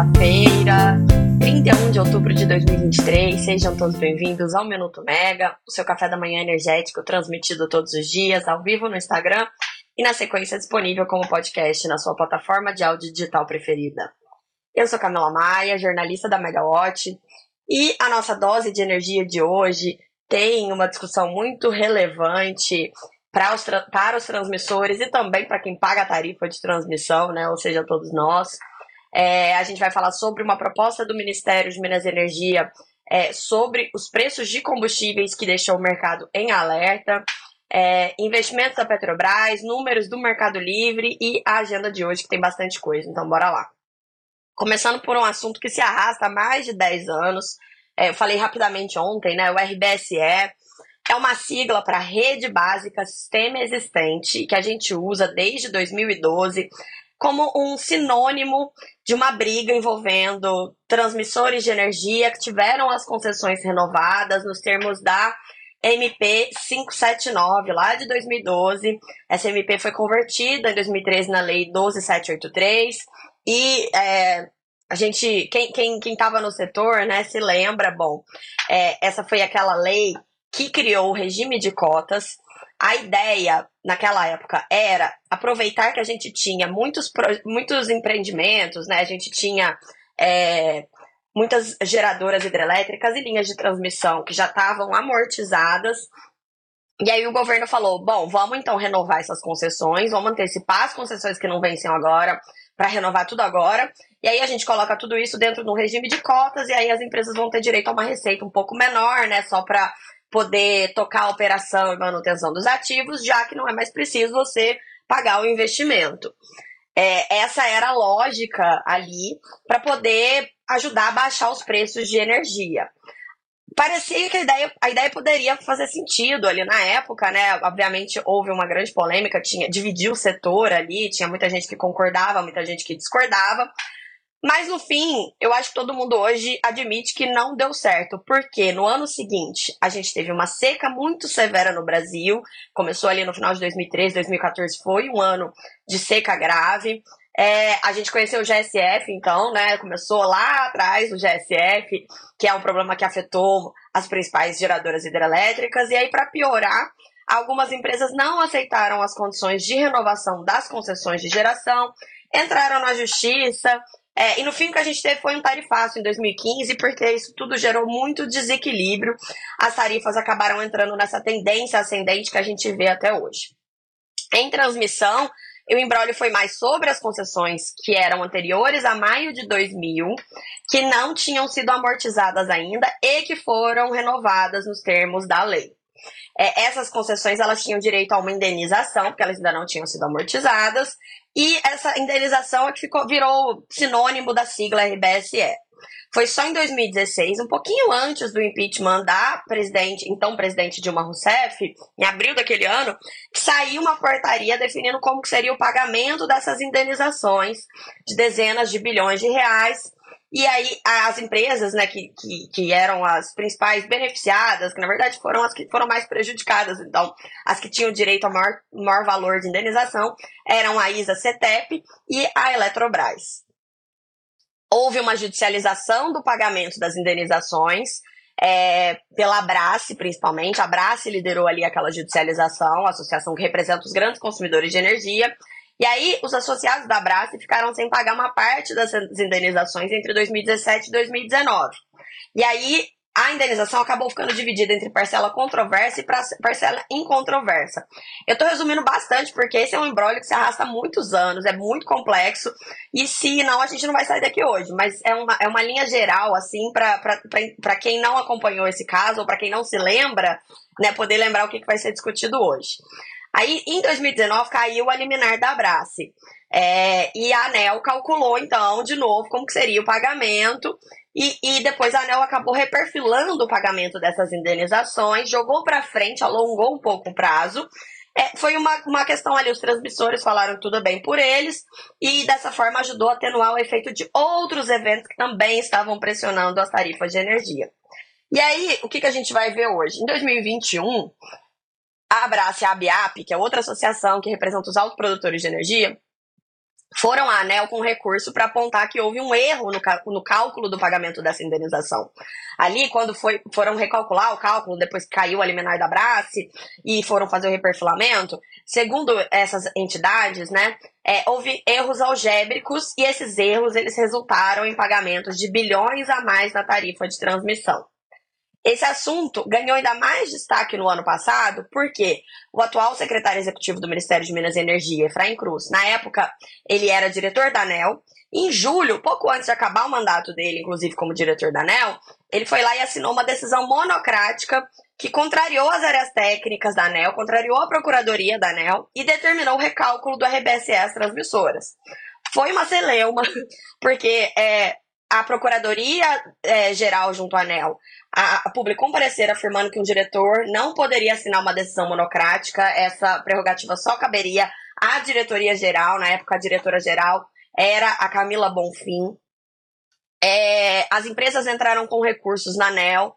terça-feira, 31 de outubro de 2023. Sejam todos bem-vindos ao Minuto Mega, o seu café da manhã energético transmitido todos os dias, ao vivo no Instagram e na sequência disponível como podcast na sua plataforma de áudio digital preferida. Eu sou Camila Maia, jornalista da Megawatt, e a nossa dose de energia de hoje tem uma discussão muito relevante para os, para os transmissores e também para quem paga a tarifa de transmissão, né? Ou seja, todos nós. É, a gente vai falar sobre uma proposta do Ministério de Minas e Energia é, sobre os preços de combustíveis que deixou o mercado em alerta, é, investimentos da Petrobras, números do Mercado Livre e a agenda de hoje, que tem bastante coisa. Então, bora lá. Começando por um assunto que se arrasta há mais de 10 anos. É, eu falei rapidamente ontem, né? O RBSE é uma sigla para Rede Básica Sistema Existente, que a gente usa desde 2012 como um sinônimo de uma briga envolvendo transmissores de energia que tiveram as concessões renovadas nos termos da MP 579, lá de 2012. Essa MP foi convertida em 2013 na Lei 12783 e é, a gente, quem, quem, quem no setor, né, se lembra, bom, é, essa foi aquela lei que criou o regime de cotas a ideia naquela época era aproveitar que a gente tinha muitos, muitos empreendimentos, né? A gente tinha é, muitas geradoras hidrelétricas e linhas de transmissão que já estavam amortizadas. E aí o governo falou: bom, vamos então renovar essas concessões, vamos antecipar as concessões que não vencem agora para renovar tudo agora. E aí a gente coloca tudo isso dentro de um regime de cotas e aí as empresas vão ter direito a uma receita um pouco menor, né? Só para poder tocar a operação e manutenção dos ativos, já que não é mais preciso você pagar o investimento. É, essa era a lógica ali para poder ajudar a baixar os preços de energia. Parecia que a ideia, a ideia poderia fazer sentido ali na época, né? Obviamente houve uma grande polêmica, tinha dividiu o setor ali, tinha muita gente que concordava, muita gente que discordava. Mas no fim, eu acho que todo mundo hoje admite que não deu certo, porque no ano seguinte a gente teve uma seca muito severa no Brasil. Começou ali no final de 2013, 2014 foi um ano de seca grave. É, a gente conheceu o GSF, então, né? Começou lá atrás o GSF, que é um problema que afetou as principais geradoras hidrelétricas. E aí, para piorar, algumas empresas não aceitaram as condições de renovação das concessões de geração, entraram na justiça, é, e no fim o que a gente teve foi um tarifaço em 2015, porque isso tudo gerou muito desequilíbrio. As tarifas acabaram entrando nessa tendência ascendente que a gente vê até hoje. Em transmissão, o embrólio foi mais sobre as concessões que eram anteriores a maio de 2000, que não tinham sido amortizadas ainda e que foram renovadas nos termos da lei. É, essas concessões elas tinham direito a uma indenização, porque elas ainda não tinham sido amortizadas, e essa indenização é que ficou, virou sinônimo da sigla RBSE. Foi só em 2016, um pouquinho antes do impeachment da presidente, então presidente Dilma Rousseff, em abril daquele ano, que saiu uma portaria definindo como seria o pagamento dessas indenizações de dezenas de bilhões de reais e aí, as empresas, né, que, que, que, eram as principais beneficiadas, que na verdade foram as que foram mais prejudicadas, então, as que tinham direito ao maior, maior valor de indenização, eram a ISA CETEP e a Eletrobras. Houve uma judicialização do pagamento das indenizações, é, pela Abrace, principalmente. A Abrace liderou ali aquela judicialização, a associação que representa os grandes consumidores de energia, e aí, os associados da Brás ficaram sem pagar uma parte das indenizações entre 2017 e 2019. E aí, a indenização acabou ficando dividida entre parcela controversa e parcela incontroversa. Eu estou resumindo bastante porque esse é um embrólio que se arrasta há muitos anos, é muito complexo e se não, a gente não vai sair daqui hoje. Mas é uma, é uma linha geral, assim, para quem não acompanhou esse caso ou para quem não se lembra, né, poder lembrar o que, que vai ser discutido hoje. Aí, em 2019, caiu a liminar da Abrace. É, e a ANEL calculou, então, de novo, como que seria o pagamento. E, e depois a ANEL acabou reperfilando o pagamento dessas indenizações, jogou para frente, alongou um pouco o prazo. É, foi uma, uma questão ali, os transmissores falaram tudo bem por eles, e dessa forma ajudou a atenuar o efeito de outros eventos que também estavam pressionando as tarifas de energia. E aí, o que, que a gente vai ver hoje? Em 2021, a Abrace, a ABIAP, que é outra associação que representa os autoprodutores de energia, foram à ANEL com recurso para apontar que houve um erro no, no, cálculo do pagamento dessa indenização. Ali, quando foi, foram recalcular o cálculo, depois que caiu a liminar da Brace e foram fazer o reperfilamento, segundo essas entidades, né, é, houve erros algébricos e esses erros eles resultaram em pagamentos de bilhões a mais na tarifa de transmissão. Esse assunto ganhou ainda mais destaque no ano passado, porque o atual secretário executivo do Ministério de Minas e Energia, Efraim Cruz, na época, ele era diretor da ANEL. Em julho, pouco antes de acabar o mandato dele, inclusive como diretor da ANEL, ele foi lá e assinou uma decisão monocrática que contrariou as áreas técnicas da ANEL, contrariou a procuradoria da ANEL e determinou o recálculo do RBSE às transmissoras. Foi uma celeuma, porque é, a Procuradoria é, Geral junto à ANEL a, a publicou um parecer afirmando que um diretor não poderia assinar uma decisão monocrática, essa prerrogativa só caberia à diretoria geral, na época a diretora geral era a Camila Bonfim. É, as empresas entraram com recursos na ANEL,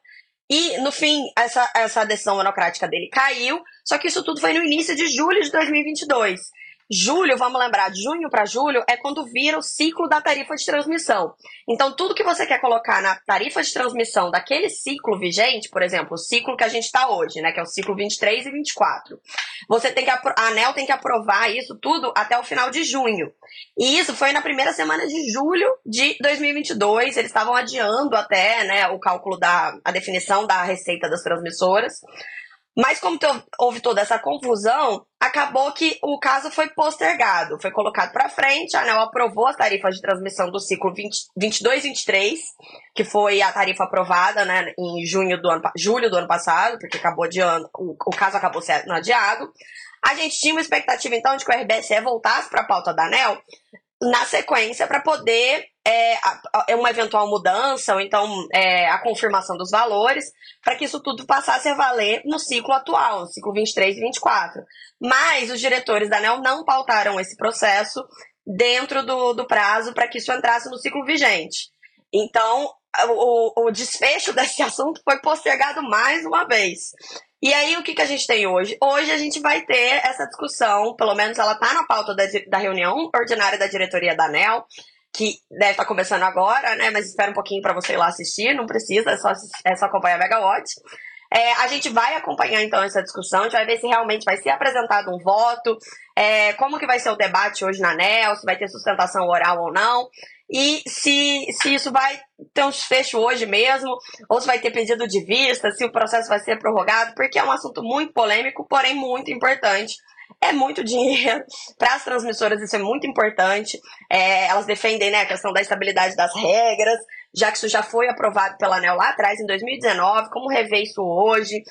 e, no fim, essa, essa decisão monocrática dele caiu, só que isso tudo foi no início de julho de 2022. Julho, vamos lembrar, de junho para julho é quando vira o ciclo da tarifa de transmissão. Então, tudo que você quer colocar na tarifa de transmissão daquele ciclo vigente, por exemplo, o ciclo que a gente está hoje, né, que é o ciclo 23 e 24, você tem que a ANEL tem que aprovar isso tudo até o final de junho. E isso foi na primeira semana de julho de 2022. Eles estavam adiando até, né, o cálculo da a definição da receita das transmissoras. Mas como houve toda essa confusão, acabou que o caso foi postergado, foi colocado para frente, a ANEL aprovou as tarifas de transmissão do ciclo 22-23, que foi a tarifa aprovada né, em junho do ano, julho do ano passado, porque acabou de ano, o, o caso acabou sendo adiado. A gente tinha uma expectativa, então, de que o RBSE voltasse para a pauta da ANEL na sequência para poder é, é, uma eventual mudança, ou então é, a confirmação dos valores, para que isso tudo passasse a valer no ciclo atual, no ciclo 23 e 24. Mas os diretores da ANEL não pautaram esse processo dentro do, do prazo para que isso entrasse no ciclo vigente. Então, o, o desfecho desse assunto foi postergado mais uma vez. E aí, o que, que a gente tem hoje? Hoje a gente vai ter essa discussão, pelo menos ela está na pauta da, da reunião ordinária da diretoria da ANEL, que deve estar tá começando agora, né? Mas espera um pouquinho para você ir lá assistir, não precisa, é só, é só acompanhar a Megawatt. É, a gente vai acompanhar então essa discussão, a gente vai ver se realmente vai ser apresentado um voto, é, como que vai ser o debate hoje na ANEL, se vai ter sustentação oral ou não, e se, se isso vai ter um desfecho hoje mesmo, ou se vai ter pedido de vista, se o processo vai ser prorrogado, porque é um assunto muito polêmico, porém muito importante é muito dinheiro. Para as transmissoras, isso é muito importante. É, elas defendem né, a questão da estabilidade das regras, já que isso já foi aprovado pela ANEL lá atrás, em 2019. Como rever isso hoje?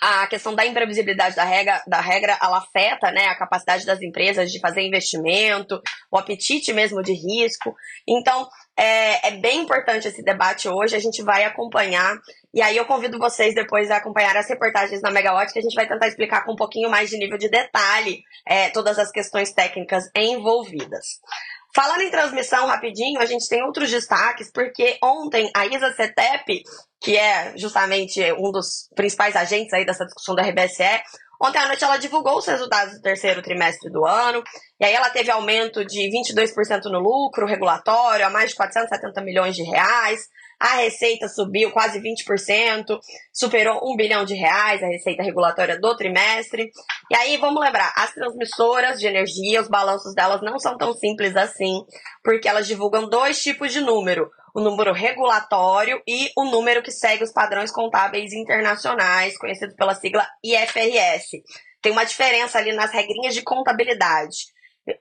A, questão da imprevisibilidade da regra, da regra ela afeta né, a capacidade das empresas de fazer investimento, o apetite mesmo de risco. Então, é, é bem importante esse debate hoje, a gente vai acompanhar. E aí eu convido vocês depois a acompanhar as reportagens na Megawatt, que a gente vai tentar explicar com um pouquinho mais de nível de detalhe é, todas as questões técnicas envolvidas. Falando em transmissão rapidinho, a gente tem outros destaques, porque ontem a Isa Cetep, que é justamente um dos principais agentes aí dessa discussão da RBSE, ontem à noite ela divulgou os resultados do terceiro trimestre do ano, e aí ela teve aumento de 22% no lucro regulatório, a mais de 470 milhões de reais, a receita subiu quase 20%, superou um bilhão de reais a receita regulatória do trimestre. E aí, vamos lembrar, as transmissoras de energia, os balanços delas não são tão simples assim, porque elas divulgam dois tipos de número. O número regulatório e o número que segue os padrões contábeis internacionais, conhecido pela sigla IFRS. Tem uma diferença ali nas regrinhas de contabilidade.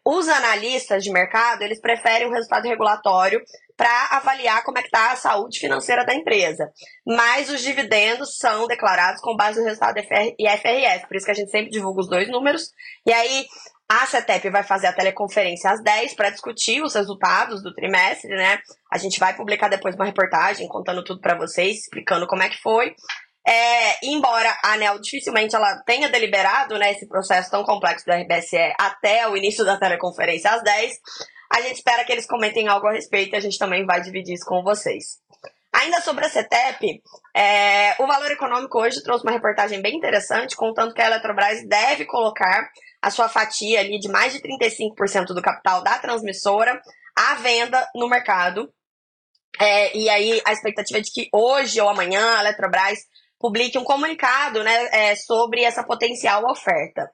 Os analistas de mercado, eles preferem o resultado regulatório para avaliar como é que está a saúde financeira da empresa. Mas os dividendos são declarados com base no resultado IFRS, por isso que a gente sempre divulga os dois números. E aí a CETEP vai fazer a teleconferência às 10 para discutir os resultados do trimestre, né? A gente vai publicar depois uma reportagem contando tudo para vocês, explicando como é que foi. É, embora a ANEL dificilmente ela tenha deliberado né, esse processo tão complexo do RBSE até o início da teleconferência às 10, a gente espera que eles comentem algo a respeito e a gente também vai dividir isso com vocês. Ainda sobre a CETEP, é, o Valor Econômico hoje trouxe uma reportagem bem interessante, contando que a Eletrobras deve colocar a sua fatia ali de mais de 35% do capital da transmissora à venda no mercado. É, e aí a expectativa é de que hoje ou amanhã a Eletrobras publique um comunicado né, é, sobre essa potencial oferta.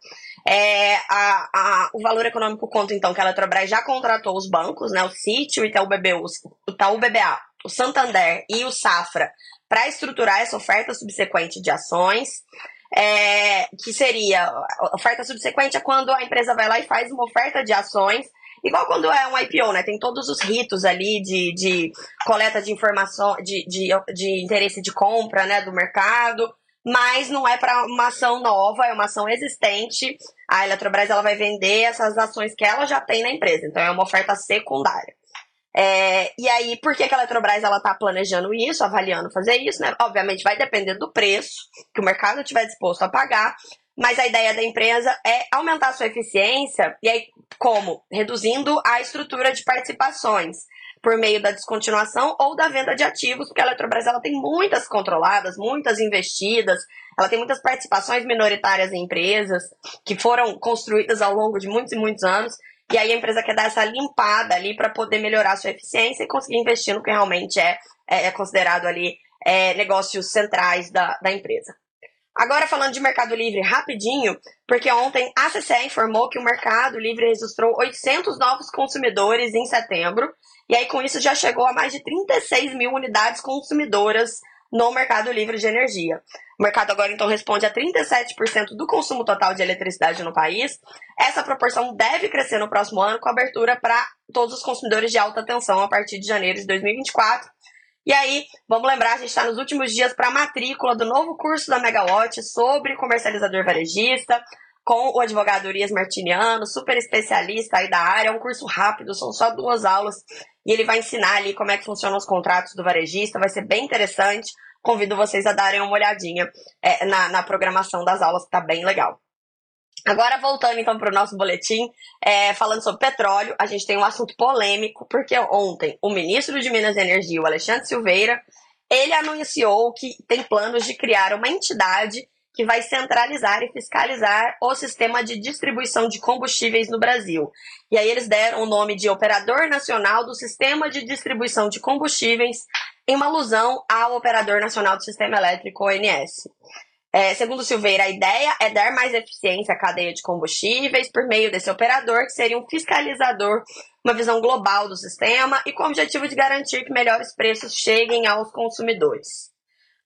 É, a, a, o valor econômico conta, então, que a Eletrobras já contratou os bancos, né, o City, o Itaú, BBA, o Itaú BBA, o Santander e o Safra, para estruturar essa oferta subsequente de ações. É, que seria oferta subsequente é quando a empresa vai lá e faz uma oferta de ações Igual quando é um IPO, né? Tem todos os ritos ali de, de coleta de informação, de, de, de interesse de compra, né, do mercado, mas não é para uma ação nova, é uma ação existente. A Eletrobras ela vai vender essas ações que ela já tem na empresa, então é uma oferta secundária. É, e aí, por que, que a Eletrobras ela está planejando isso, avaliando fazer isso, né? Obviamente vai depender do preço que o mercado estiver disposto a pagar, mas a ideia da empresa é aumentar a sua eficiência, e aí como? Reduzindo a estrutura de participações por meio da descontinuação ou da venda de ativos, porque a Eletrobras ela tem muitas controladas, muitas investidas, ela tem muitas participações minoritárias em empresas que foram construídas ao longo de muitos e muitos anos, e aí a empresa quer dar essa limpada ali para poder melhorar a sua eficiência e conseguir investir no que realmente é, é, é considerado ali é, negócios centrais da, da empresa. Agora falando de Mercado Livre rapidinho, porque ontem a CCE informou que o Mercado Livre registrou 800 novos consumidores em setembro, e aí com isso já chegou a mais de 36 mil unidades consumidoras no Mercado Livre de energia. O mercado agora então responde a 37% do consumo total de eletricidade no país. Essa proporção deve crescer no próximo ano com abertura para todos os consumidores de alta tensão a partir de janeiro de 2024 e aí, vamos lembrar, a gente está nos últimos dias para a matrícula do novo curso da Megawatt sobre comercializador varejista, com o advogado Urias Martiniano, super especialista aí da área. É um curso rápido, são só duas aulas. E ele vai ensinar ali como é que funcionam os contratos do varejista, vai ser bem interessante. Convido vocês a darem uma olhadinha é, na, na programação das aulas, que está bem legal. Agora, voltando então para o nosso boletim, é, falando sobre petróleo, a gente tem um assunto polêmico, porque ontem o ministro de Minas e Energia, o Alexandre Silveira, ele anunciou que tem planos de criar uma entidade que vai centralizar e fiscalizar o sistema de distribuição de combustíveis no Brasil. E aí eles deram o nome de Operador Nacional do Sistema de Distribuição de Combustíveis, em uma alusão ao Operador Nacional do Sistema Elétrico, ONS. É, segundo Silveira, a ideia é dar mais eficiência à cadeia de combustíveis por meio desse operador, que seria um fiscalizador, uma visão global do sistema e com o objetivo de garantir que melhores preços cheguem aos consumidores.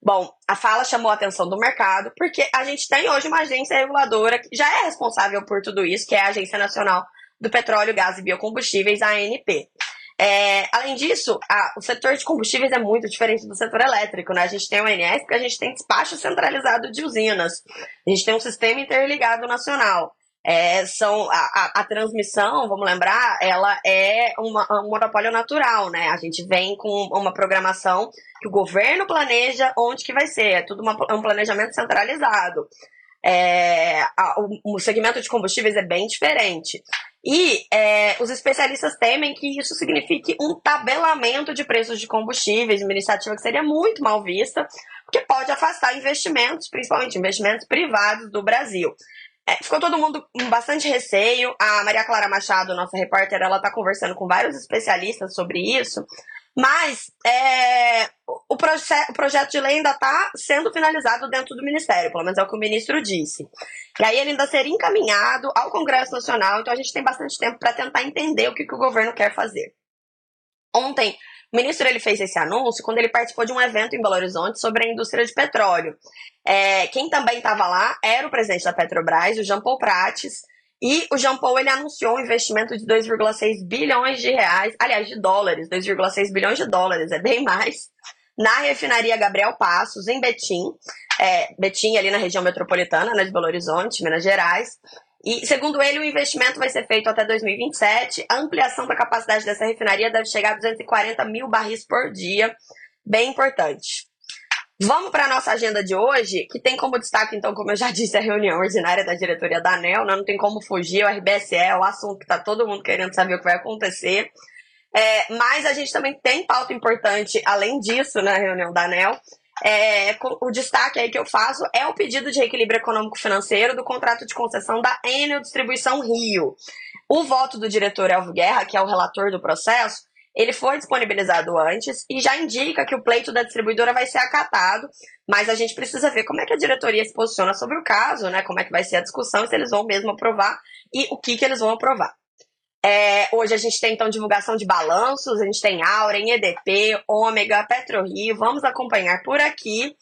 Bom, a fala chamou a atenção do mercado porque a gente tem hoje uma agência reguladora que já é responsável por tudo isso, que é a Agência Nacional do Petróleo, Gás e Biocombustíveis, a ANP. É, além disso, a, o setor de combustíveis é muito diferente do setor elétrico, né? A gente tem o INS porque a gente tem despacho centralizado de usinas. A gente tem um sistema interligado nacional. É, são a, a, a, transmissão, vamos lembrar, ela é uma, um monopólio natural, né? A gente vem com uma programação que o governo planeja onde que vai ser, é tudo uma, um planejamento centralizado. É, a, o, o segmento de combustíveis é bem diferente. E é, os especialistas temem que isso signifique um tabelamento de preços de combustíveis, uma iniciativa que seria muito mal vista, porque pode afastar investimentos, principalmente investimentos privados do Brasil. É, ficou todo mundo com bastante receio. A Maria Clara Machado, nossa repórter, ela está conversando com vários especialistas sobre isso. Mas é, o, o projeto de lei ainda está sendo finalizado dentro do Ministério, pelo menos é o que o ministro disse. E aí ele ainda seria encaminhado ao Congresso Nacional, então a gente tem bastante tempo para tentar entender o que, que o governo quer fazer. Ontem, o ministro ele fez esse anúncio quando ele participou de um evento em Belo Horizonte sobre a indústria de petróleo. É, quem também estava lá era o presidente da Petrobras, o Jean Paul Prates, e o Jean Paul ele anunciou um investimento de 2,6 bilhões de reais, aliás, de dólares, 2,6 bilhões de dólares, é bem mais, na refinaria Gabriel Passos, em Betim, é, Betim ali na região metropolitana, né, de Belo Horizonte, Minas Gerais. E, segundo ele, o investimento vai ser feito até 2027. A ampliação da capacidade dessa refinaria deve chegar a 240 mil barris por dia, bem importante. Vamos para a nossa agenda de hoje, que tem como destaque, então, como eu já disse, a reunião ordinária da diretoria da ANEL, né? não tem como fugir, o RBSE é o assunto que está todo mundo querendo saber o que vai acontecer. É, mas a gente também tem pauta importante, além disso, na reunião da ANEL. É, o destaque aí que eu faço é o pedido de reequilíbrio econômico-financeiro do contrato de concessão da Enel Distribuição Rio. O voto do diretor Elvio Guerra, que é o relator do processo, ele foi disponibilizado antes e já indica que o pleito da distribuidora vai ser acatado, mas a gente precisa ver como é que a diretoria se posiciona sobre o caso, né? Como é que vai ser a discussão, se eles vão mesmo aprovar e o que, que eles vão aprovar. É, hoje a gente tem então divulgação de balanços, a gente tem Auren, EDP, Ômega, PetroRio, vamos acompanhar por aqui.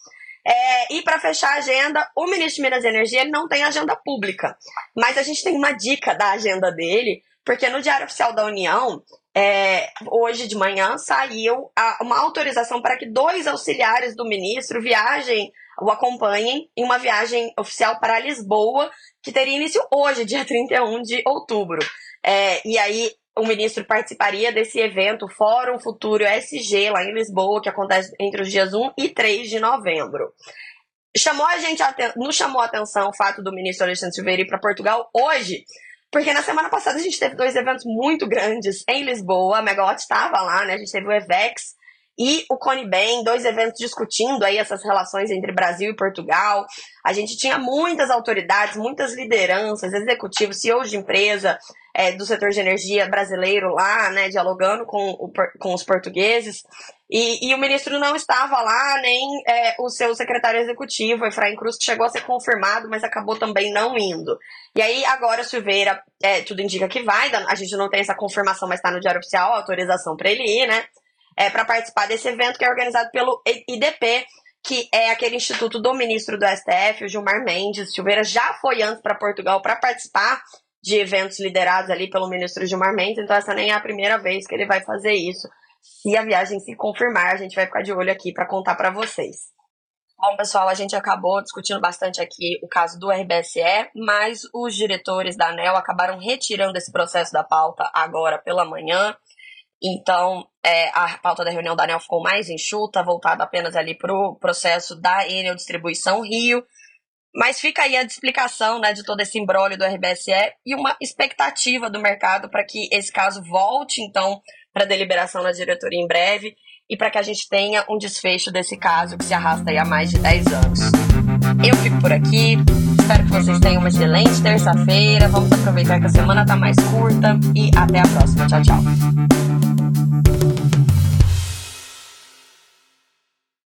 É, e para fechar a agenda, o ministro de Minas e Energia não tem agenda pública, mas a gente tem uma dica da agenda dele, porque no Diário Oficial da União, é, hoje de manhã, saiu a, uma autorização para que dois auxiliares do ministro viajem, o acompanhem em uma viagem oficial para Lisboa, que teria início hoje, dia 31 de outubro. É, e aí o ministro participaria desse evento Fórum Futuro SG lá em Lisboa, que acontece entre os dias 1 e 3 de novembro. Chamou a gente, nos chamou a atenção o fato do ministro Alexandre Silveira ir para Portugal hoje, porque na semana passada a gente teve dois eventos muito grandes em Lisboa, a Megawatt estava lá, né? A gente teve o EVEX e o Conibem, dois eventos discutindo aí essas relações entre Brasil e Portugal. A gente tinha muitas autoridades, muitas lideranças, executivos, CEOs de empresa é, do setor de energia brasileiro lá, né, dialogando com, o, com os portugueses. E, e, o ministro não estava lá, nem é, o seu secretário executivo, Efraim Cruz, que chegou a ser confirmado, mas acabou também não indo. E aí, agora, Silveira, é, tudo indica que vai, a gente não tem essa confirmação, mas está no Diário Oficial, autorização para ele ir, né? é, para participar desse evento que é organizado pelo IDP, que é aquele instituto do ministro do STF, o Gilmar Mendes. Silveira já foi antes para Portugal para participar de eventos liderados ali pelo ministro Gilmar Mendes, então essa nem é a primeira vez que ele vai fazer isso. Se a viagem se confirmar, a gente vai ficar de olho aqui para contar para vocês. Bom, pessoal, a gente acabou discutindo bastante aqui o caso do RBSE, mas os diretores da ANEL acabaram retirando esse processo da pauta agora pela manhã. Então, é, a pauta da reunião da ANEL ficou mais enxuta, voltada apenas ali para o processo da Enel Distribuição Rio. Mas fica aí a explicação né, de todo esse embrólio do RBSE e uma expectativa do mercado para que esse caso volte, então, para deliberação na diretoria em breve e para que a gente tenha um desfecho desse caso que se arrasta aí há mais de 10 anos. Eu fico por aqui, espero que vocês tenham uma excelente terça-feira. Vamos aproveitar que a semana está mais curta e até a próxima. Tchau, tchau.